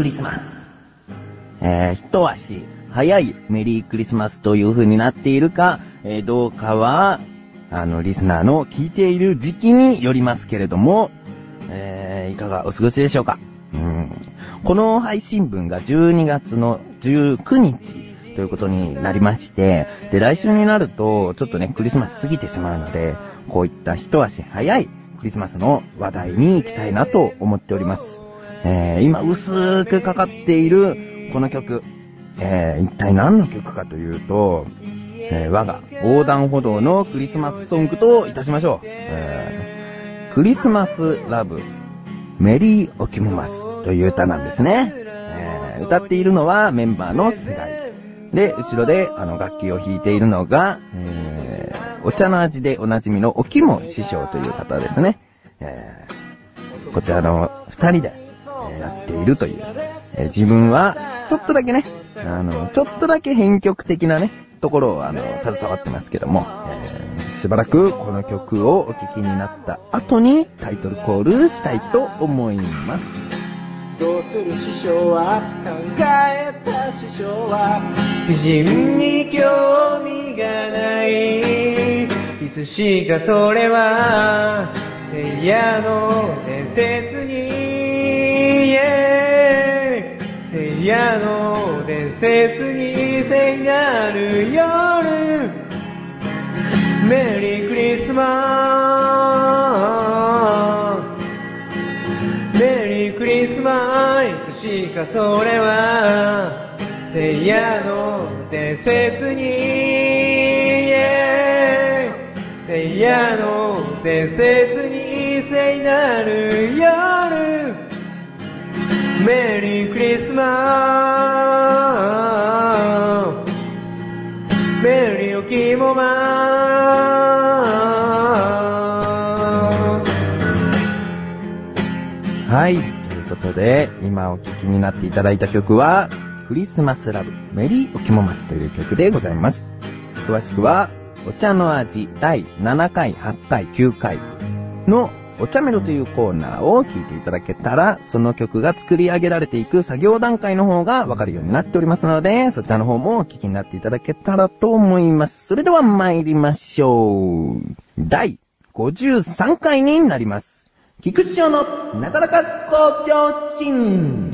クリスマス。えー、一足早いメリークリスマスという風になっているか、えー、どうかは、あの、リスナーの聞いている時期によりますけれども、えー、いかがお過ごしでしょうか。うん、この配信分が12月の19日ということになりまして、で、来週になると、ちょっとね、クリスマス過ぎてしまうので、こういった一足早いクリスマスの話題に行きたいなと思っております。えー、今薄くかかっているこの曲、えー、一体何の曲かというと、えー、我が横断歩道のクリスマスソングといたしましょう。えー、クリスマスラブ、メリー・オキムマスという歌なんですね。えー、歌っているのはメンバーの世代。で、後ろであの楽器を弾いているのが、えー、お茶の味でおなじみのおきも師匠という方ですね。えー、こちらの二人で、ているという。え、自分は、ちょっとだけね、あの、ちょっとだけ編曲的なね、ところを、あの、携わってますけども、えー、しばらくこの曲をお聴きになった後にタイトルコールしたいと思います。どうする師匠は考えた師匠は美人に興味がないいつしかそれは聖夜の伝説に、夜の伝説に聖なる夜メリークリスマスメリークリスマスいつしかそれは聖夜の伝説に聖夜の伝説に聖なる夜。メリークリスマスメリーおきもまはい。ということで、今お聴きになっていただいた曲は、クリスマスラブ、メリーおきもますという曲でございます。詳しくは、お茶の味第7回、8回、9回のお茶メロというコーナーを聴いていただけたら、その曲が作り上げられていく作業段階の方がわかるようになっておりますので、そちらの方もお聴きになっていただけたらと思います。それでは参りましょう。第53回になります。菊池のなだらか公共心。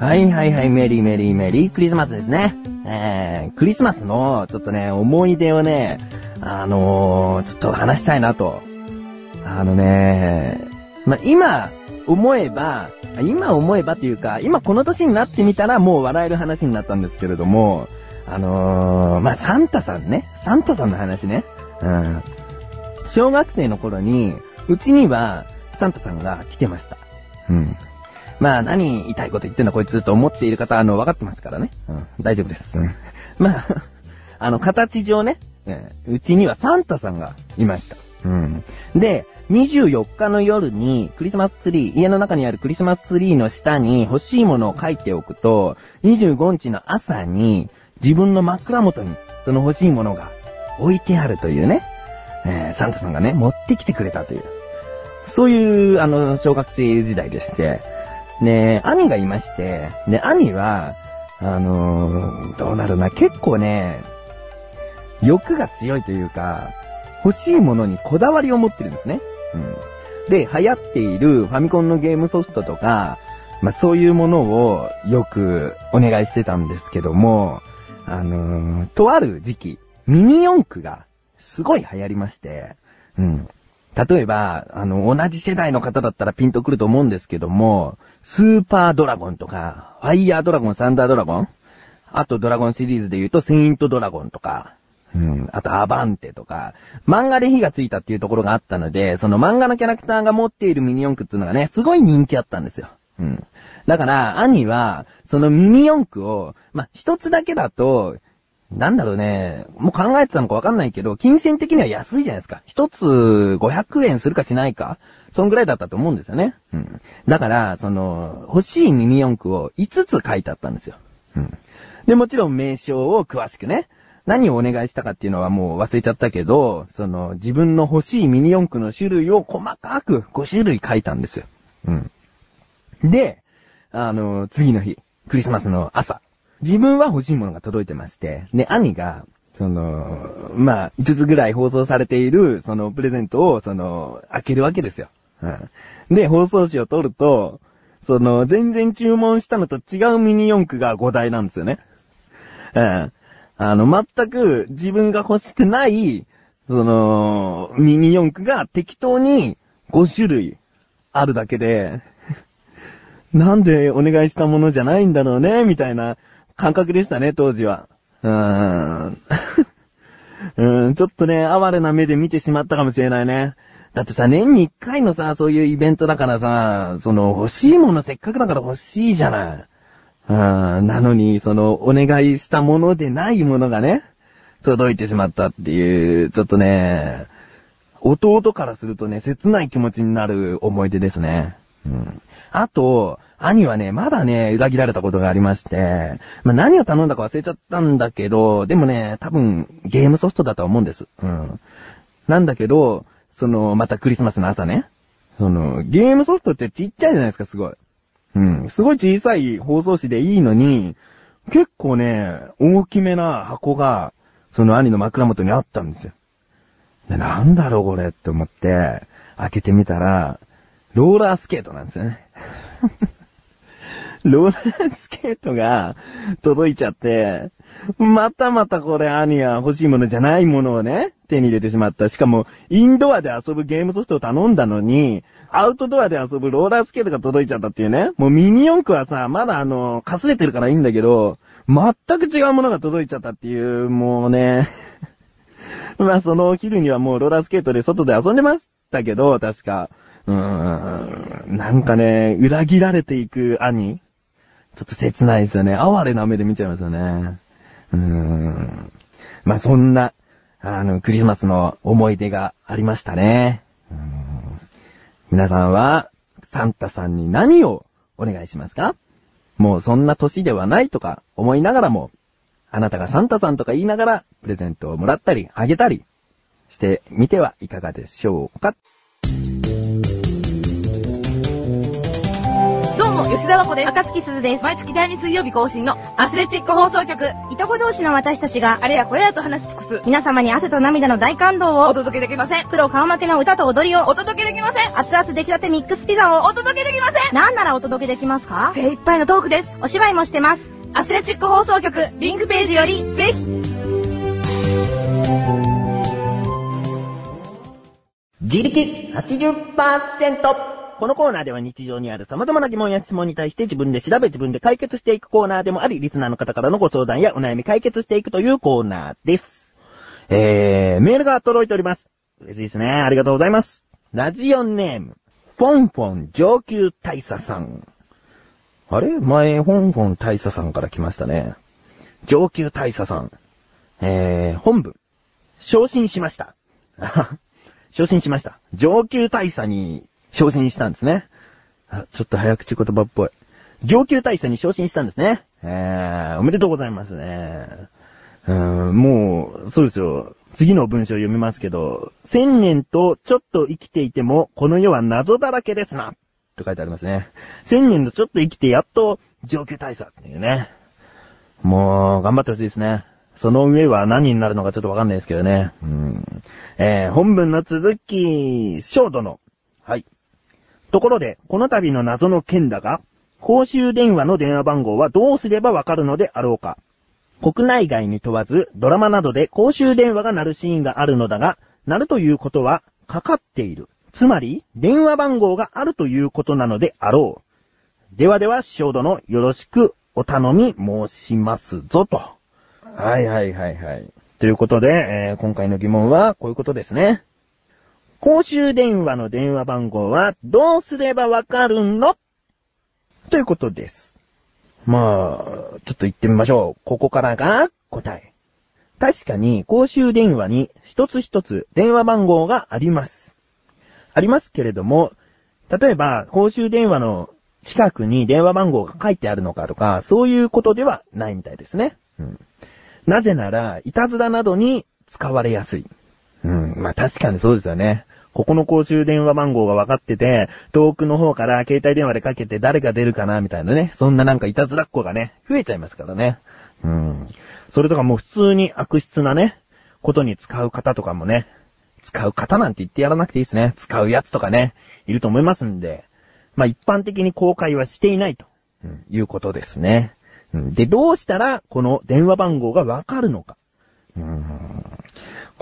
はいはいはい、メリーメリーメリークリスマスですね。えー、クリスマスの、ちょっとね、思い出をね、あのー、ちょっと話したいなと。あのね、ま今、思えば、今思えばっていうか、今この年になってみたらもう笑える話になったんですけれども、あのー、まあ、サンタさんね。サンタさんの話ね。うん。小学生の頃に、うちには、サンタさんが来てました。うん。まあ、何言いたいこと言ってんだこいつと思っている方、あの、分かってますからね。うん、大丈夫です。うん、まあ、あの、形上ね、うちにはサンタさんがいました。うん。で、24日の夜にクリスマスツリー、家の中にあるクリスマスツリーの下に欲しいものを書いておくと、25日の朝に自分の枕元にその欲しいものが置いてあるというね、えー、サンタさんがね、持ってきてくれたという。そういう、あの、小学生時代でして、ね兄がいまして、ね、兄は、あのー、どうなるな、結構ね、欲が強いというか、欲しいものにこだわりを持ってるんですね。うん。で、流行っているファミコンのゲームソフトとか、まあ、そういうものをよくお願いしてたんですけども、あのー、とある時期、ミニ四駆がすごい流行りまして、うん。例えば、あの、同じ世代の方だったらピンとくると思うんですけども、スーパードラゴンとか、ファイヤードラゴン、サンダードラゴンあとドラゴンシリーズで言うと、セイントドラゴンとか、うん、あとアバンテとか、漫画で火がついたっていうところがあったので、その漫画のキャラクターが持っているミニ四駆っていうのがね、すごい人気あったんですよ。うん。だから、兄は、そのミニ四駆を、ま、一つだけだと、なんだろうね、もう考えてたのかわかんないけど、金銭的には安いじゃないですか。一つ500円するかしないか。そんぐらいだったと思うんですよね。うん。だから、その、欲しいミニ四駆を5つ書いてあったんですよ。うん。で、もちろん名称を詳しくね、何をお願いしたかっていうのはもう忘れちゃったけど、その、自分の欲しいミニ四駆の種類を細かく5種類書いたんですよ。うん。で、あの、次の日、クリスマスの朝、自分は欲しいものが届いてまして、で、兄が、その、まあ、5つぐらい放送されている、その、プレゼントを、その、開けるわけですよ。うん。で、放送紙を取ると、その、全然注文したのと違うミニ四駆が5台なんですよね。うん。あの、全く自分が欲しくない、その、ミニ四駆が適当に5種類あるだけで、なんでお願いしたものじゃないんだろうね、みたいな感覚でしたね、当時は。うーん。うーん、ちょっとね、哀れな目で見てしまったかもしれないね。だってさ、年に一回のさ、そういうイベントだからさ、その、欲しいものせっかくだから欲しいじゃない。うん、なのに、その、お願いしたものでないものがね、届いてしまったっていう、ちょっとね、弟からするとね、切ない気持ちになる思い出ですね。うん。あと、兄はね、まだね、裏切られたことがありまして、まあ、何を頼んだか忘れちゃったんだけど、でもね、多分、ゲームソフトだと思うんです。うん。なんだけど、その、またクリスマスの朝ね、その、ゲームソフトってちっちゃいじゃないですか、すごい。うん。すごい小さい包装紙でいいのに、結構ね、大きめな箱が、その兄の枕元にあったんですよ。で、なんだろうこれって思って、開けてみたら、ローラースケートなんですよね。ローラースケートが届いちゃって、またまたこれ兄は欲しいものじゃないものをね、手に入れてしまった。しかも、インドアで遊ぶゲームソフトを頼んだのに、アウトドアで遊ぶローラースケートが届いちゃったっていうね。もうミニ四駆はさ、まだあの、かすれてるからいいんだけど、全く違うものが届いちゃったっていう、もうね、まあそのお昼にはもうローラースケートで外で遊んでましたけど、確か。うーん、なんかね、裏切られていく兄。ちょっと切ないですよね。哀れな目で見ちゃいますよね。うーん。まあそんな、あの、クリスマスの思い出がありましたね。皆さんは、サンタさんに何をお願いしますか？もうそんな年ではないとか思いながらも、あなたがサンタさんとか言いながら、プレゼントをもらったり、あげたり、してみてはいかがでしょうか？吉田和子です。赤月鈴です。毎月第2水曜日更新のアスレチック放送局。いとこ同士の私たちが、あれやこれやと話し尽くす。皆様に汗と涙の大感動おを、届けできません。プロ顔負けの歌と踊りを、お届けできません。熱々出来たてミックスピザを、お届けできません。なんならお届けできますか？精一杯のトークです。お芝居もしてます。アスレチック放送局、リンクページより、ぜひ。自力80%このコーナーでは日常にある様々な疑問や質問に対して自分で調べ自分で解決していくコーナーでもあり、リスナーの方からのご相談やお悩み解決していくというコーナーです。えー、メールが届いております。嬉しいですね。ありがとうございます。ラジオネーム、フォンフォン上級大佐さん。あれ？前、フォンフォン大佐さんから来ましたね。上級大佐さん。えー、本部。昇進しました。昇進しました。上級大佐に昇進したんですね。あ、ちょっと早口言葉っぽい。上級大佐に昇進したんですね。えー、おめでとうございますね。うーん、もう、そうですよ。次の文章読みますけど、千年とちょっと生きていても、この世は謎だらけですな。と書いてありますね。千年とちょっと生きてやっと上級大佐っていうね。もう、頑張ってほしいですね。その上は何になるのかちょっとわかんないですけどね。うん。えー、本文の続き、小殿。はい。ところで、この度の謎の件だが、公衆電話の電話番号はどうすればわかるのであろうか。国内外に問わず、ドラマなどで公衆電話が鳴るシーンがあるのだが、鳴るということは、かかっている。つまり、電話番号があるということなのであろう。ではでは、師匠殿、よろしくお頼み申しますぞ、と。はいはいはいはい。ということで、えー今回の疑問は、こういうことですね。公衆電話の電話番号は、どうすればわかるの？ということです。まあ、ちょっと言ってみましょう。ここからが答え。確かに公衆電話に一つ一つ電話番号があります。ありますけれども、例えば、公衆電話の近くに電話番号が書いてあるのかとか、そういうことではないみたいですね。うん。なぜなら、いたずらなどに使われやすい。うん。まあ確かにそうですよね。ここの公衆電話番号が分かってて、遠くの方から携帯電話でかけて誰が出るかなみたいなね。そんななんかいたずらっ子がね、増えちゃいますからね。うん。それとかもう普通に悪質なね、ことに使う方とかもね、使う方なんて言ってやらなくていいですね。使うやつとかね、いると思いますんで、まあ一般的に公開はしていないと、うんいうことですね。うんで、どうしたらこの電話番号がわかるのか。うん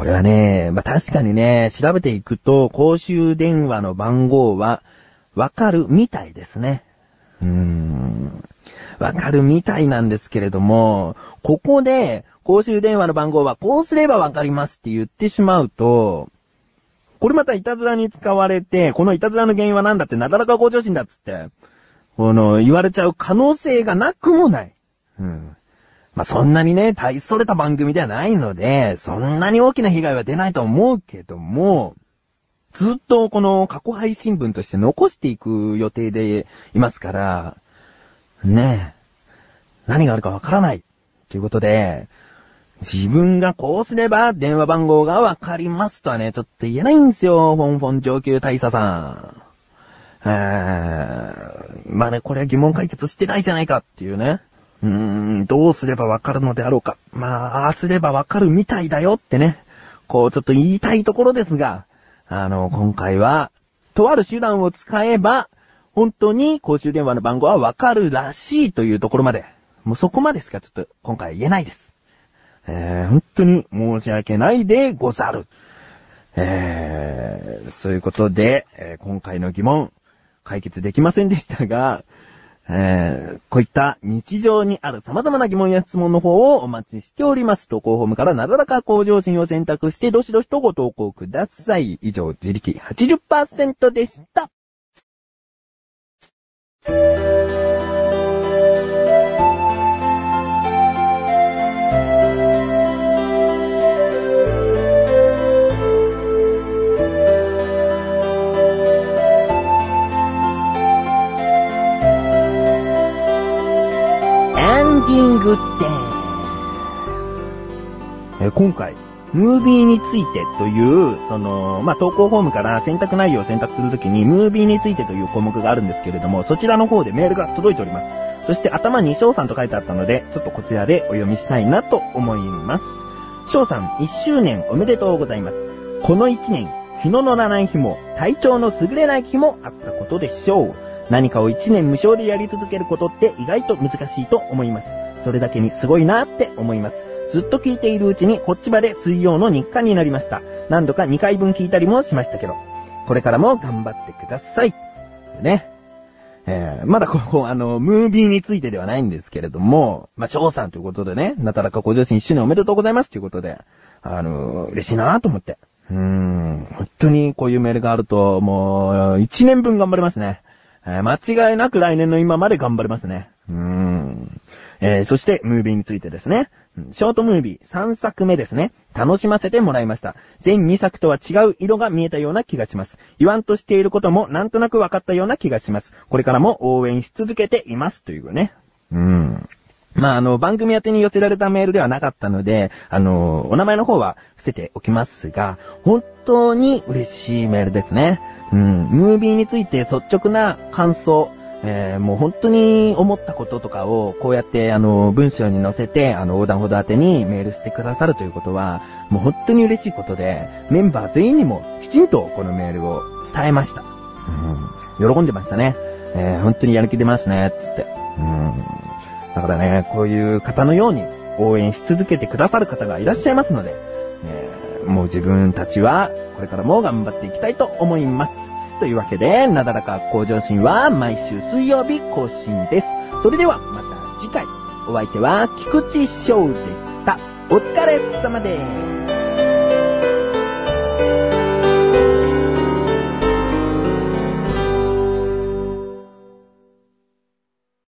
これはね、まあ確かにね、調べていくと、公衆電話の番号はわかるみたいですね。うーん。わかるみたいなんですけれども、ここで、公衆電話の番号はこうすればわかりますって言ってしまうと、これまたいたずらに使われて、このいたずらの原因は何だって、なだらか向上心だっつって、この、言われちゃう可能性がなくもない。うん。まあ、そんなにね、大それた番組ではないので、そんなに大きな被害は出ないと思うけども、ずっとこの過去配信分として残していく予定でいますから、ねえ、何があるかわからない。ということで、自分がこうすれば電話番号がわかりますとはね、ちょっと言えないんですよ、フォンフォン上級大佐さん。えー、まあね、これは疑問解決してないじゃないかっていうね。うーん、どうすればわかるのであろうか。まあ、ああすればわかるみたいだよってね。こう、ちょっと言いたいところですが、あの、今回は、とある手段を使えば、本当に公衆電話の番号はわかるらしいというところまで、もうそこまでしかちょっと今回言えないです。えー、本当に申し訳ないでござる。えー、そういうことで、えー今回の疑問、解決できませんでしたが、えー、こういった日常にある様々な疑問や質問の方をお待ちしております。投稿フォームからなだらか向上心を選択して、どしどしとご投稿ください。以上、自力80%でした。グです。え今回、ムービーについてという、その、まあ、投稿フォームから選択内容を選択するときに、ムービーについてという項目があるんですけれども、そちらの方でメールが届いております。そして頭に翔さんと書いてあったので、ちょっとこちらでお読みしたいなと思います。翔さん、1周年おめでとうございます。この1年、日の乗らない日も、体調の優れない日もあったことでしょう。何かを1年無償でやり続けることって意外と難しいと思います。それだけにすごいなって思います。ずっと聞いているうちにこっちまで水曜の日課になりました。何度か2回分聞いたりもしましたけど。これからも頑張ってください。ね。えー、まだここ、あの、ムービーについてではないんですけれども、まあ、翔さんということでね、なたらかご上心一周年おめでとうございますということで、あの、嬉しいなと思って。うーん、本当にこういうメールがあると、もう、1年分頑張れますね。えー間違いなく来年の今まで頑張れますね。うーん。えーそして、ムービーについてですね。ショートムービー3作目ですね。楽しませてもらいました。全2作とは違う色が見えたような気がします。言わんとしていることもなんとなく分かったような気がします。これからも応援し続けています。というね。うん。まあ、あの、番組宛てに寄せられたメールではなかったので、あの、お名前の方は伏せておきますが、本当に嬉しいメールですね。うん、ムービーについて率直な感想、えーもう本当に思ったこととかを、こうやって、あの、文章に載せて、あの、横断歩道宛てにメールしてくださるということは、もう本当に嬉しいことで、メンバー全員にもきちんとこのメールを伝えました。うん、喜んでましたね。えー本当にやる気出ますね、つって。うんだからね、こういう方のように応援し続けてくださる方がいらっしゃいますので、えーもう自分たちはこれからも頑張っていきたいと思います。というわけで、なだらか向上心は毎週水曜日更新です。それではまた次回、お相手は菊池翔でした。お疲れ様です。